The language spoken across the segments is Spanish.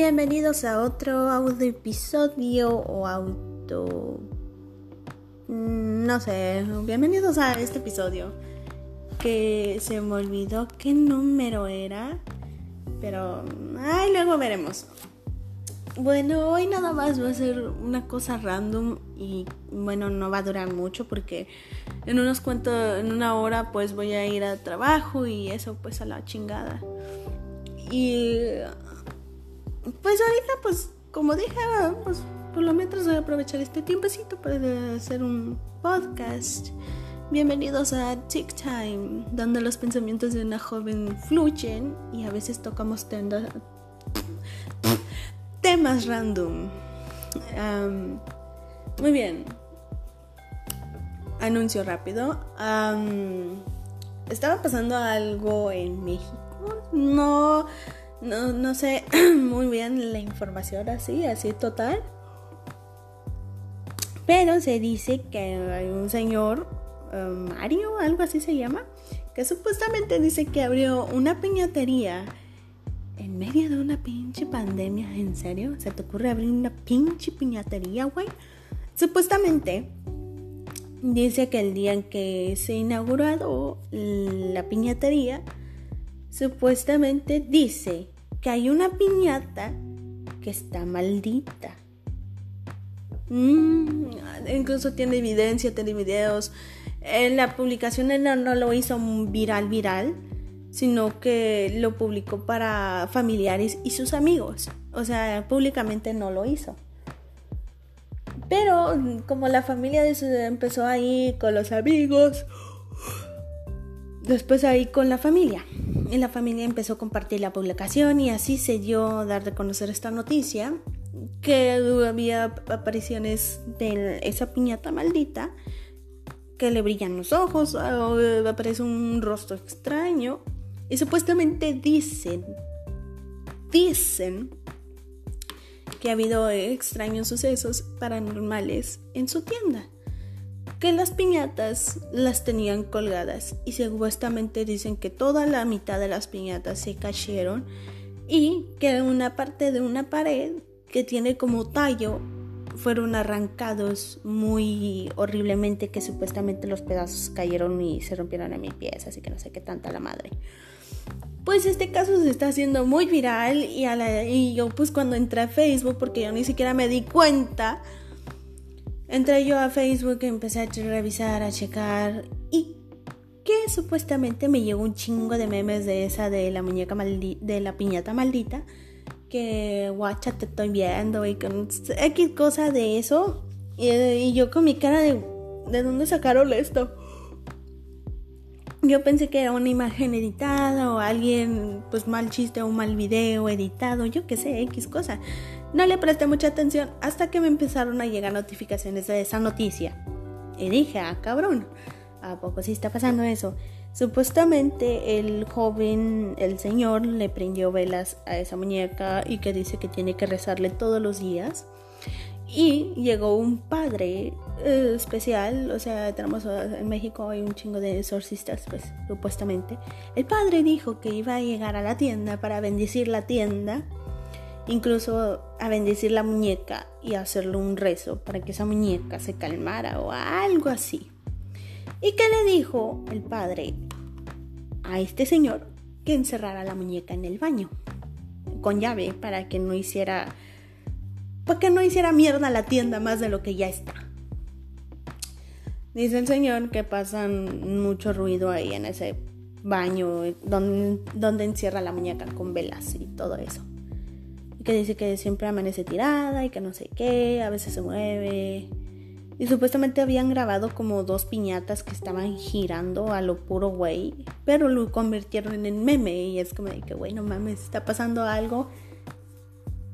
Bienvenidos a otro audio episodio o auto... Mm, no sé, bienvenidos a este episodio. Que se me olvidó qué número era. Pero... Ay, luego veremos. Bueno, hoy nada más va a ser una cosa random y bueno, no va a durar mucho porque en unos cuantos, en una hora pues voy a ir a trabajo y eso pues a la chingada. Y pues ahorita, pues, como dije, pues por lo menos voy a aprovechar este tiempecito para hacer un podcast. Bienvenidos a Tick Time, donde los pensamientos de una joven fluyen y a veces tocamos temas random. muy bien. Anuncio rápido. estaba pasando algo en México. No no, no sé muy bien la información así, así total. Pero se dice que hay un señor, um, Mario, algo así se llama, que supuestamente dice que abrió una piñatería en medio de una pinche pandemia. ¿En serio? ¿Se te ocurre abrir una pinche piñatería, güey? Supuestamente dice que el día en que se inaugurado la piñatería, supuestamente dice que hay una piñata que está maldita. Mm, incluso tiene evidencia, tiene videos. En la publicación no, no lo hizo viral, viral, sino que lo publicó para familiares y sus amigos. O sea, públicamente no lo hizo. Pero como la familia empezó ahí con los amigos, después ahí con la familia. Y la familia empezó a compartir la publicación y así se dio a dar de conocer esta noticia que había apariciones de esa piñata maldita que le brillan los ojos o aparece un rostro extraño y supuestamente dicen dicen que ha habido extraños sucesos paranormales en su tienda que las piñatas las tenían colgadas y supuestamente dicen que toda la mitad de las piñatas se cayeron y que una parte de una pared que tiene como tallo fueron arrancados muy horriblemente que supuestamente los pedazos cayeron y se rompieron a mis pies, así que no sé qué tanta la madre. Pues este caso se está haciendo muy viral y, y yo pues cuando entré a Facebook, porque yo ni siquiera me di cuenta, Entré yo a Facebook, empecé a revisar, a checar y que supuestamente me llegó un chingo de memes de esa de la muñeca de la piñata maldita que guacha te estoy viendo y con X cosa de eso y, yo con mi cara de ¿de dónde sacaron esto? Yo pensé que era una imagen editada o alguien pues mal chiste o mal video editado, yo qué sé, X cosa. No le presté mucha atención hasta que me empezaron a llegar notificaciones de esa noticia. Y dije, ah, cabrón, ¿a poco sí está pasando eso? Supuestamente el joven, el señor, le prendió velas a esa muñeca y que dice que tiene que rezarle todos los días. Y llegó un padre eh, especial, o sea, tenemos en México hay un chingo de exorcistas, pues, supuestamente. El padre dijo que iba a llegar a la tienda para bendecir la tienda incluso a bendecir la muñeca y hacerle un rezo para que esa muñeca se calmara o algo así. ¿Y qué le dijo el padre a este señor? Que encerrara la muñeca en el baño con llave para que no hiciera para que no hiciera mierda la tienda más de lo que ya está. Dice el señor que pasan mucho ruido ahí en ese baño donde, donde encierra la muñeca con velas y todo eso que dice que siempre amanece tirada y que no sé qué, a veces se mueve. Y supuestamente habían grabado como dos piñatas que estaban girando a lo puro güey, pero lo convirtieron en meme y es como de que güey, no mames, está pasando algo.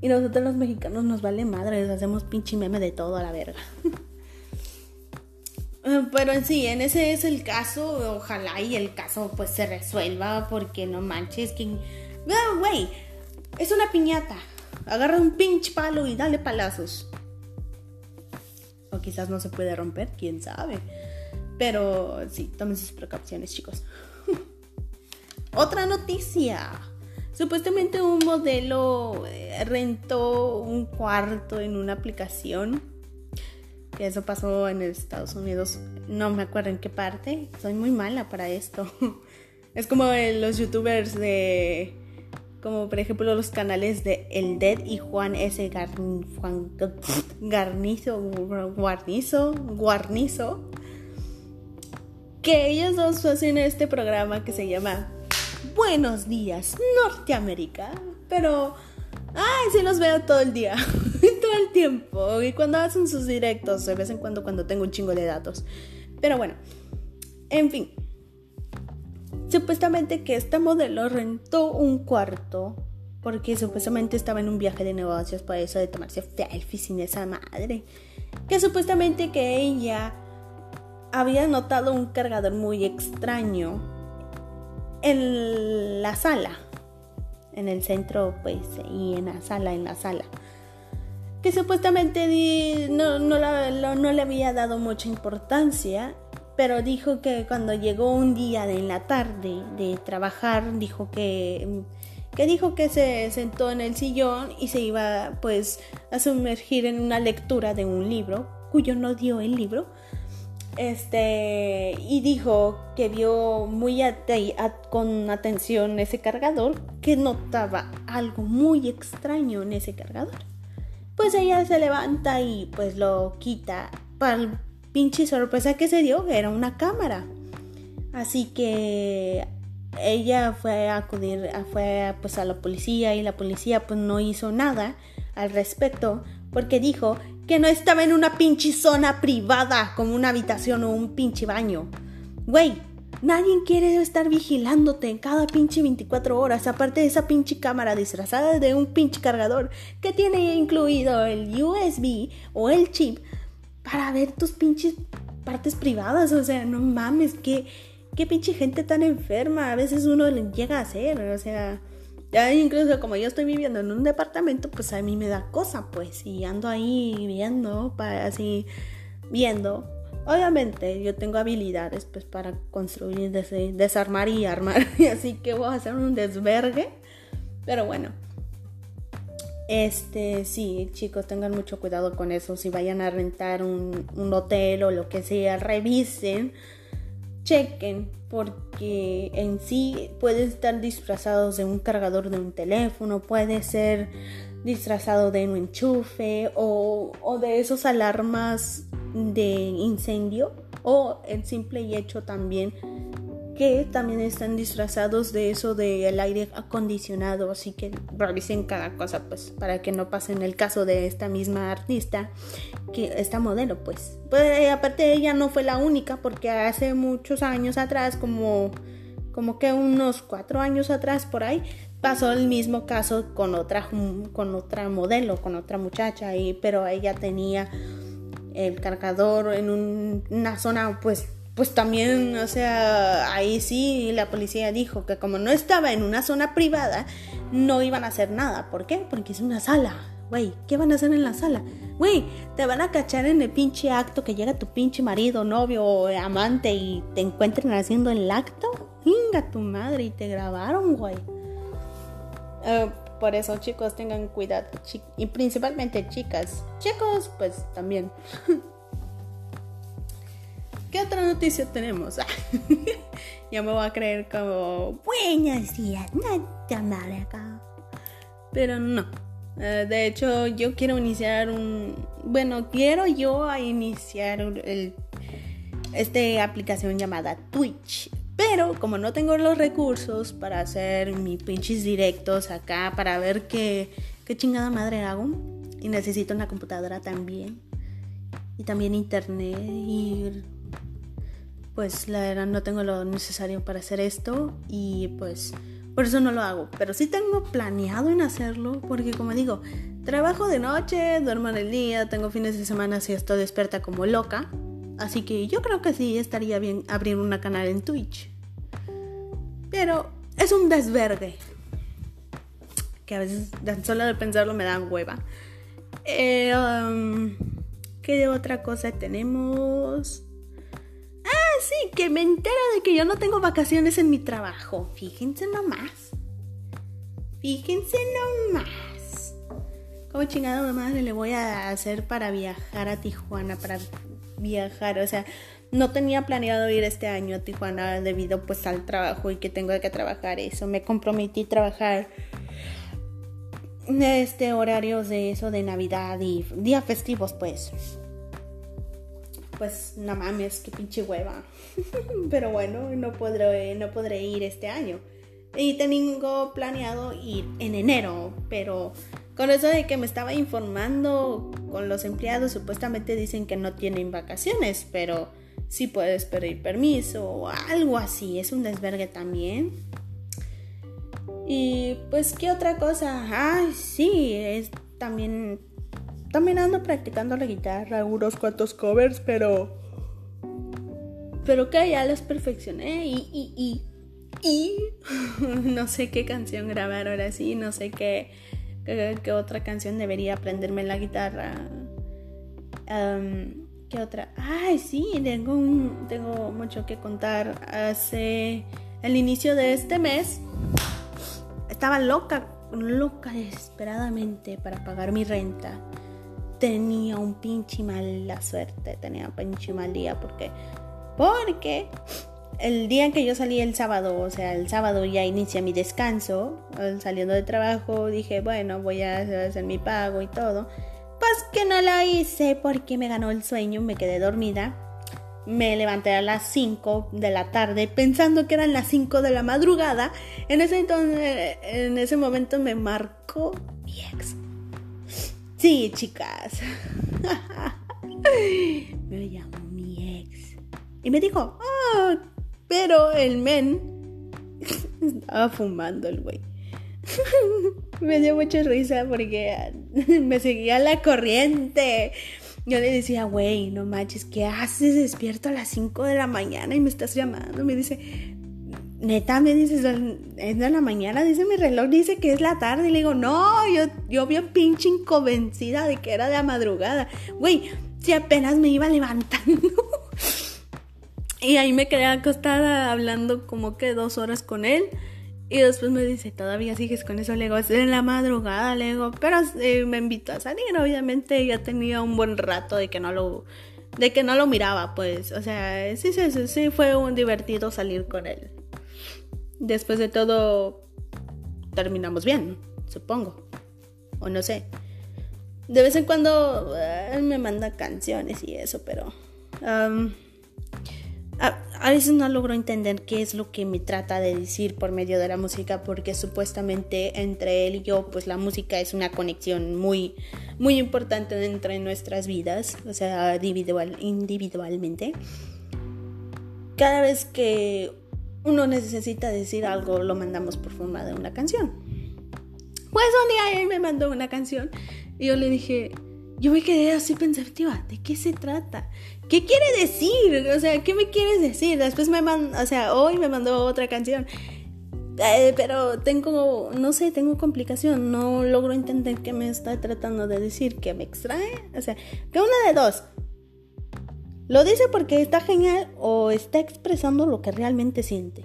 Y nosotros los mexicanos nos vale madre, hacemos pinche meme de todo a la verga. Pero en sí, en ese es el caso, ojalá y el caso pues se resuelva porque no manches que... Güey, es una piñata. Agarra un pinch palo y dale palazos. O quizás no se puede romper, quién sabe. Pero sí, tomen sus precauciones, chicos. Otra noticia. Supuestamente un modelo eh, rentó un cuarto en una aplicación. Eso pasó en Estados Unidos. No me acuerdo en qué parte. Soy muy mala para esto. Es como los youtubers de. Como por ejemplo los canales de El Dead y Juan S. Juan Garnizo. Guarnizo. Guarnizo. Que ellos dos hacen este programa que se llama Buenos días, Norteamérica. Pero, ay, sí los veo todo el día, todo el tiempo. Y cuando hacen sus directos, de vez en cuando, cuando tengo un chingo de datos. Pero bueno, en fin. Supuestamente que esta modelo rentó un cuarto porque supuestamente estaba en un viaje de negocios por eso de tomarse selfies sin esa madre. Que supuestamente que ella había notado un cargador muy extraño en la sala, en el centro, pues, y en la sala, en la sala. Que supuestamente no, no le había dado mucha importancia, pero dijo que cuando llegó un día de en la tarde de trabajar, dijo que, que dijo que se sentó en el sillón y se iba pues a sumergir en una lectura de un libro, cuyo no dio el libro, este, y dijo que vio muy con atención ese cargador, que notaba algo muy extraño en ese cargador. Pues ella se levanta y pues lo quita. Para pinche sorpresa que se dio, era una cámara. Así que ella fue a acudir, fue pues a la policía y la policía pues no hizo nada al respecto porque dijo que no estaba en una pinche zona privada como una habitación o un pinche baño. Güey, nadie quiere estar vigilándote en cada pinche 24 horas, aparte de esa pinche cámara disfrazada de un pinche cargador que tiene incluido el USB o el chip para ver tus pinches partes privadas. O sea, no mames, qué, qué pinche gente tan enferma. A veces uno le llega a hacer, o sea... Ya incluso como yo estoy viviendo en un departamento, pues a mí me da cosa, pues, y ando ahí viendo, para, así, viendo. Obviamente yo tengo habilidades, pues, para construir, desarmar y armar, así que voy a hacer un desvergue. Pero bueno, este, sí, chicos, tengan mucho cuidado con eso. Si vayan a rentar un, un hotel o lo que sea, revisen chequen porque en sí pueden estar disfrazados de un cargador de un teléfono, puede ser disfrazado de un enchufe o, o de esos alarmas de incendio o el simple y hecho también que también están disfrazados de eso del aire acondicionado, así que revisen cada cosa pues para que no pasen el caso de esta misma artista, que esta modelo pues. pues aparte ella no fue la única porque hace muchos años atrás, como, como que unos cuatro años atrás por ahí, pasó el mismo caso con otra, con otra modelo, con otra muchacha, y, pero ella tenía el cargador en una zona pues pues también, o sea, ahí sí la policía dijo que como no estaba en una zona privada, no iban a hacer nada. ¿Por qué? Porque es una sala. Güey, ¿qué van a hacer en la sala? Güey, te van a cachar en el pinche acto que llega tu pinche marido, novio o amante y te encuentren haciendo el acto. Venga tu madre y te grabaron, güey. Eh, por eso, chicos, tengan cuidado. y principalmente chicas. Chicos, pues también. ¿Qué otra noticia tenemos? ya me voy a creer como buenos días, acá. Pero no. Eh, de hecho, yo quiero iniciar un. Bueno, quiero yo iniciar el, esta aplicación llamada Twitch. Pero como no tengo los recursos para hacer mis pinches directos acá, para ver qué, qué chingada madre hago, y necesito una computadora también, y también internet, y pues la verdad no tengo lo necesario para hacer esto y pues por eso no lo hago. Pero sí tengo planeado en hacerlo porque como digo, trabajo de noche, duermo en el día, tengo fines de semana si estoy despierta como loca. Así que yo creo que sí estaría bien abrir una canal en Twitch. Pero es un desvergue. Que a veces solo de pensarlo me da hueva. Eh, um, ¿Qué otra cosa tenemos? Sí, que me entera de que yo no tengo vacaciones en mi trabajo. Fíjense nomás. Fíjense nomás. ¿Cómo chingado madre le voy a hacer para viajar a Tijuana? Para viajar, o sea, no tenía planeado ir este año a Tijuana debido pues al trabajo y que tengo que trabajar eso. Me comprometí a trabajar este horarios de eso de Navidad y días festivos pues. Pues no mames, qué pinche hueva. Pero bueno, no podré, no podré ir este año. Y tengo planeado ir en enero, pero con eso de que me estaba informando con los empleados, supuestamente dicen que no tienen vacaciones, pero si puedes pedir permiso o algo así. Es un desvergue también. Y pues, ¿qué otra cosa? Ay, sí, es también. También ando practicando la guitarra, unos cuantos covers, pero. Pero que ya los perfeccioné y. y, y, y no sé qué canción grabar ahora sí, no sé qué, qué, otra canción debería aprenderme en la guitarra. ¿Qué otra? Ay, sí, tengo, tengo mucho que contar. Hace el inicio de este mes estaba loca, loca desesperadamente para pagar mi renta. Tenía un pinche mala suerte, tenía un pinche mal día porque porque el día en que yo salí el sábado, o sea, el sábado ya inicia mi descanso, saliendo de trabajo, dije, bueno, voy a hacer mi pago y todo. Pues que no lo hice porque me ganó el sueño, me quedé dormida. Me levanté a las 5 de la tarde pensando que eran las 5 de la madrugada. En ese entonces, en ese momento me marcó mi ex. Sí, chicas. me llamó mi ex. Y me dijo, oh, pero el men estaba fumando el güey. me dio mucha risa porque me seguía la corriente. Yo le decía, güey, no manches, ¿qué haces despierto a las 5 de la mañana y me estás llamando? Me dice, neta, me dices, es de la mañana, dice mi reloj, dice que es la tarde. Y le digo, no, yo, yo bien pinche inconvencida de que era de la madrugada. Güey, si apenas me iba levantando. y ahí me quedé acostada hablando como que dos horas con él. Y después me dice, ¿todavía sigues con eso? Le digo, es en la madrugada, le digo, pero eh, me invitó a salir, obviamente ya tenía un buen rato de que no lo, de que no lo miraba, pues, o sea, sí, sí, sí, sí, fue un divertido salir con él. Después de todo, terminamos bien, supongo, o no sé. De vez en cuando él me manda canciones y eso, pero a, veces no logro entender qué es lo que me trata de decir por medio de la música porque supuestamente entre él y yo pues la música es una conexión muy muy importante entre nuestras vidas o sea individual, individualmente cada vez que uno necesita decir algo lo mandamos por forma de una canción pues un día él me mandó una canción y yo le dije yo me quedé así pensativa, ¿de qué se trata? ¿Qué quiere decir? O sea, ¿qué me quieres decir? Después me mandó, o sea, hoy me mandó otra canción. Eh, pero tengo, no sé, tengo complicación. No logro entender qué me está tratando de decir, que me extrae. O sea, que una de dos. Lo dice porque está genial o está expresando lo que realmente siente.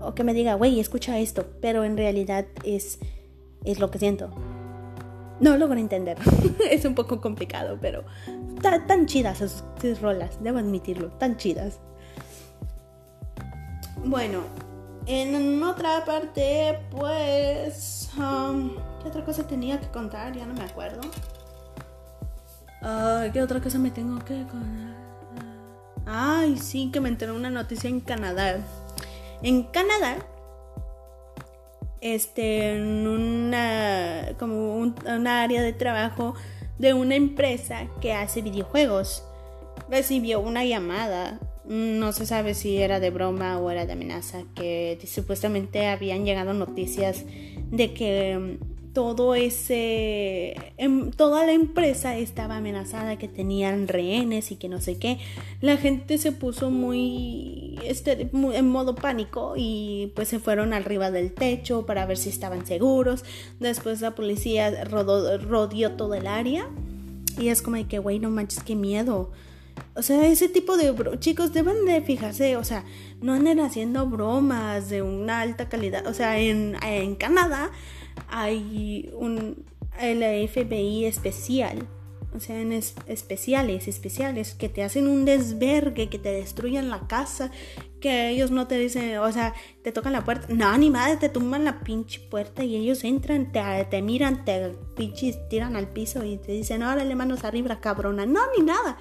O que me diga, güey, escucha esto, pero en realidad es, es lo que siento. No logro entender. es un poco complicado, pero tan, chidas sus, rolas, debo admitirlo, tan chidas. Bueno, en otra parte, pues... Um, ¿Qué otra cosa tenía que contar? Ya no me acuerdo. ¿Qué otra cosa me tengo que? Ay, sí, que me enteré una noticia en Canadá. En Canadá este, en una, como un, una área de trabajo de una empresa que hace videojuegos. Recibió una llamada, no se sabe si era de broma o era de amenaza, que supuestamente habían llegado noticias de que todo ese, em, toda la empresa estaba amenazada, que tenían rehenes y que no sé qué. La gente se puso muy, este, en modo pánico y pues se fueron arriba del techo para ver si estaban seguros. Después la policía rodó, rodeó todo el área y es como de que, güey, no manches, qué miedo. O sea, ese tipo de chicos deben de fijarse, o sea, no anden haciendo bromas de una alta calidad. O sea, en, en Canadá hay un el FBI especial o sea, en especiales, especiales, que te hacen un desvergue, que te destruyen la casa, que ellos no te dicen, o sea, te tocan la puerta, no, ni madre, te tumban la pinche puerta y ellos entran, te, te miran, te pinches tiran al piso y te dicen, órale, manos arriba, cabrona, no, ni nada,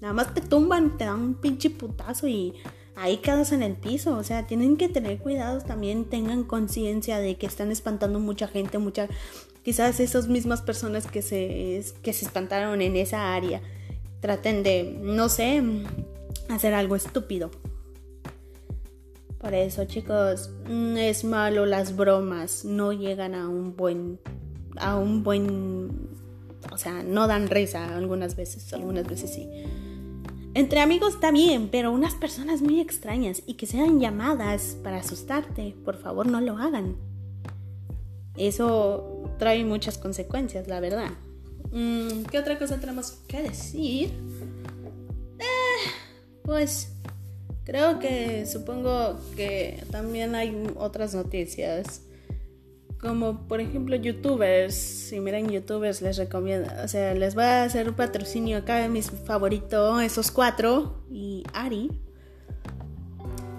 nada más te tumban, te dan un pinche putazo y ahí quedas en el piso. O sea, tienen que tener cuidados también, tengan conciencia de que están espantando mucha gente, mucha, quizás esas mismas personas que se, que se espantaron en esa área traten de, no sé, hacer algo estúpido. Por eso, chicos, mm, es malo las bromas, no llegan a un buen, a un buen, o sea, no dan risa algunas veces, algunas veces sí. Entre amigos está bien, pero unas personas muy extrañas y que sean llamadas para asustarte, por favor no lo hagan. Eso trae muchas consecuencias, la verdad. Mm, ¿Qué otra cosa tenemos que decir? Eh, pues creo que supongo que también hay otras noticias como por ejemplo youtubers, si miran youtubers les recomiendo, o sea, les voy a hacer un patrocinio acá, mis favoritos, esos cuatro y Ari.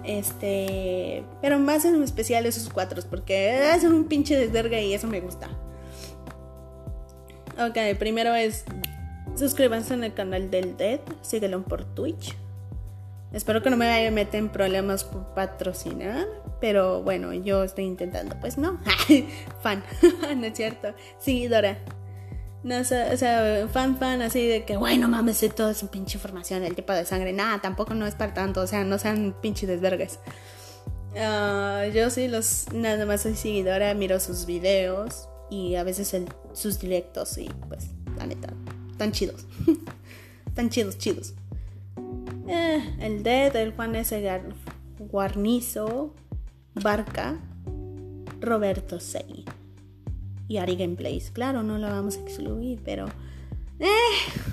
Este, pero más en especial esos cuatro, porque hacen un pinche desverga y eso me gusta. Ok, primero es suscríbanse en el canal del Dead, síguelo por Twitch. Espero que no me vaya a meter en problemas por patrocinar. Pero bueno, yo estoy intentando. Pues no. fan. no es cierto. Seguidora. No, o sea, fan, fan, así de que, bueno, mames, sé toda su pinche información, el tipo de sangre. Nada, tampoco no es para tanto. O sea, no sean pinche desvergues. Ah, yo sí, los, nada más soy seguidora, miro sus videos y a veces sus directos. Y pues, la neta, tan chidos. tan chidos, chidos. Eh, el Dead, el Juan S. Guarnizo, Barca, Roberto Sei y Ari Gameplays. Claro, no lo vamos a excluir, pero. Eh,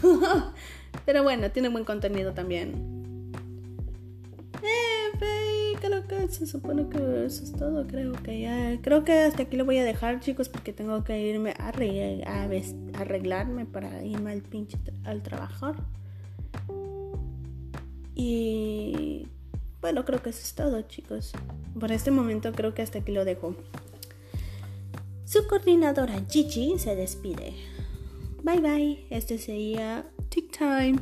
pero bueno, tiene buen contenido también. Eh, creo que se supone que eso es todo. Creo que ya. Creo que hasta aquí lo voy a dejar, chicos, porque tengo que irme a, arreglarme para irme al pinche al trabajar. Y bueno, creo que eso es todo, chicos. Por este momento creo que hasta aquí lo dejo. Su coordinadora Gigi se despide. Bye bye. Este sería Tick Time.